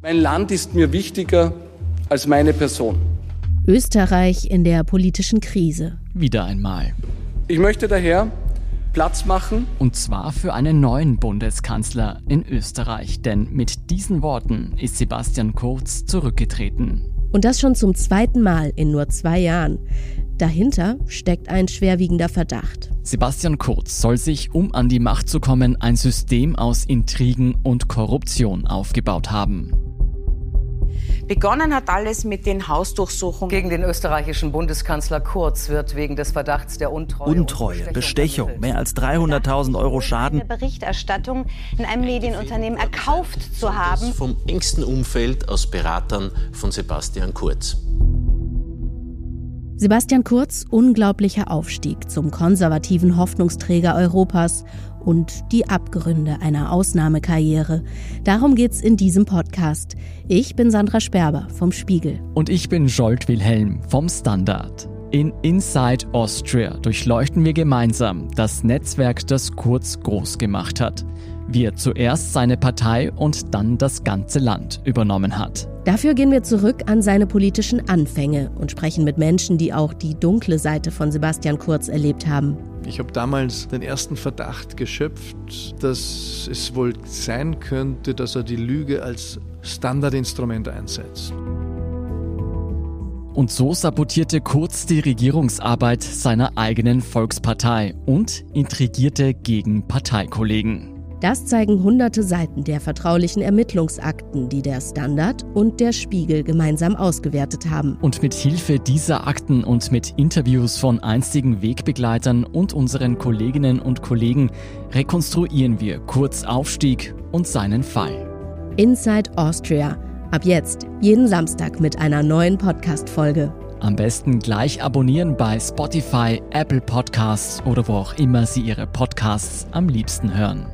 Mein Land ist mir wichtiger als meine Person. Österreich in der politischen Krise. Wieder einmal. Ich möchte daher Platz machen. Und zwar für einen neuen Bundeskanzler in Österreich, denn mit diesen Worten ist Sebastian Kurz zurückgetreten. Und das schon zum zweiten Mal in nur zwei Jahren. Dahinter steckt ein schwerwiegender Verdacht. Sebastian Kurz soll sich, um an die Macht zu kommen, ein System aus Intrigen und Korruption aufgebaut haben. Begonnen hat alles mit den Hausdurchsuchungen. Gegen den österreichischen Bundeskanzler Kurz wird wegen des Verdachts der Untreue. Untreue, Bestechung, mehr als 300.000 Euro Schaden. Eine Berichterstattung in einem Medienunternehmen erkauft zu haben. Vom engsten Umfeld aus Beratern von Sebastian Kurz. Sebastian Kurz unglaublicher Aufstieg zum konservativen Hoffnungsträger Europas und die Abgründe einer Ausnahmekarriere. Darum geht's in diesem Podcast. Ich bin Sandra Sperber vom Spiegel. Und ich bin Jolt Wilhelm vom Standard. In Inside Austria durchleuchten wir gemeinsam das Netzwerk, das Kurz groß gemacht hat. Wie er zuerst seine Partei und dann das ganze Land übernommen hat. Dafür gehen wir zurück an seine politischen Anfänge und sprechen mit Menschen, die auch die dunkle Seite von Sebastian Kurz erlebt haben. Ich habe damals den ersten Verdacht geschöpft, dass es wohl sein könnte, dass er die Lüge als Standardinstrument einsetzt. Und so sabotierte Kurz die Regierungsarbeit seiner eigenen Volkspartei und intrigierte gegen Parteikollegen. Das zeigen hunderte Seiten der vertraulichen Ermittlungsakten, die der Standard und der Spiegel gemeinsam ausgewertet haben. Und mit Hilfe dieser Akten und mit Interviews von einstigen Wegbegleitern und unseren Kolleginnen und Kollegen rekonstruieren wir Kurz Aufstieg und seinen Fall. Inside Austria. Ab jetzt jeden Samstag mit einer neuen Podcast-Folge. Am besten gleich abonnieren bei Spotify, Apple Podcasts oder wo auch immer Sie Ihre Podcasts am liebsten hören.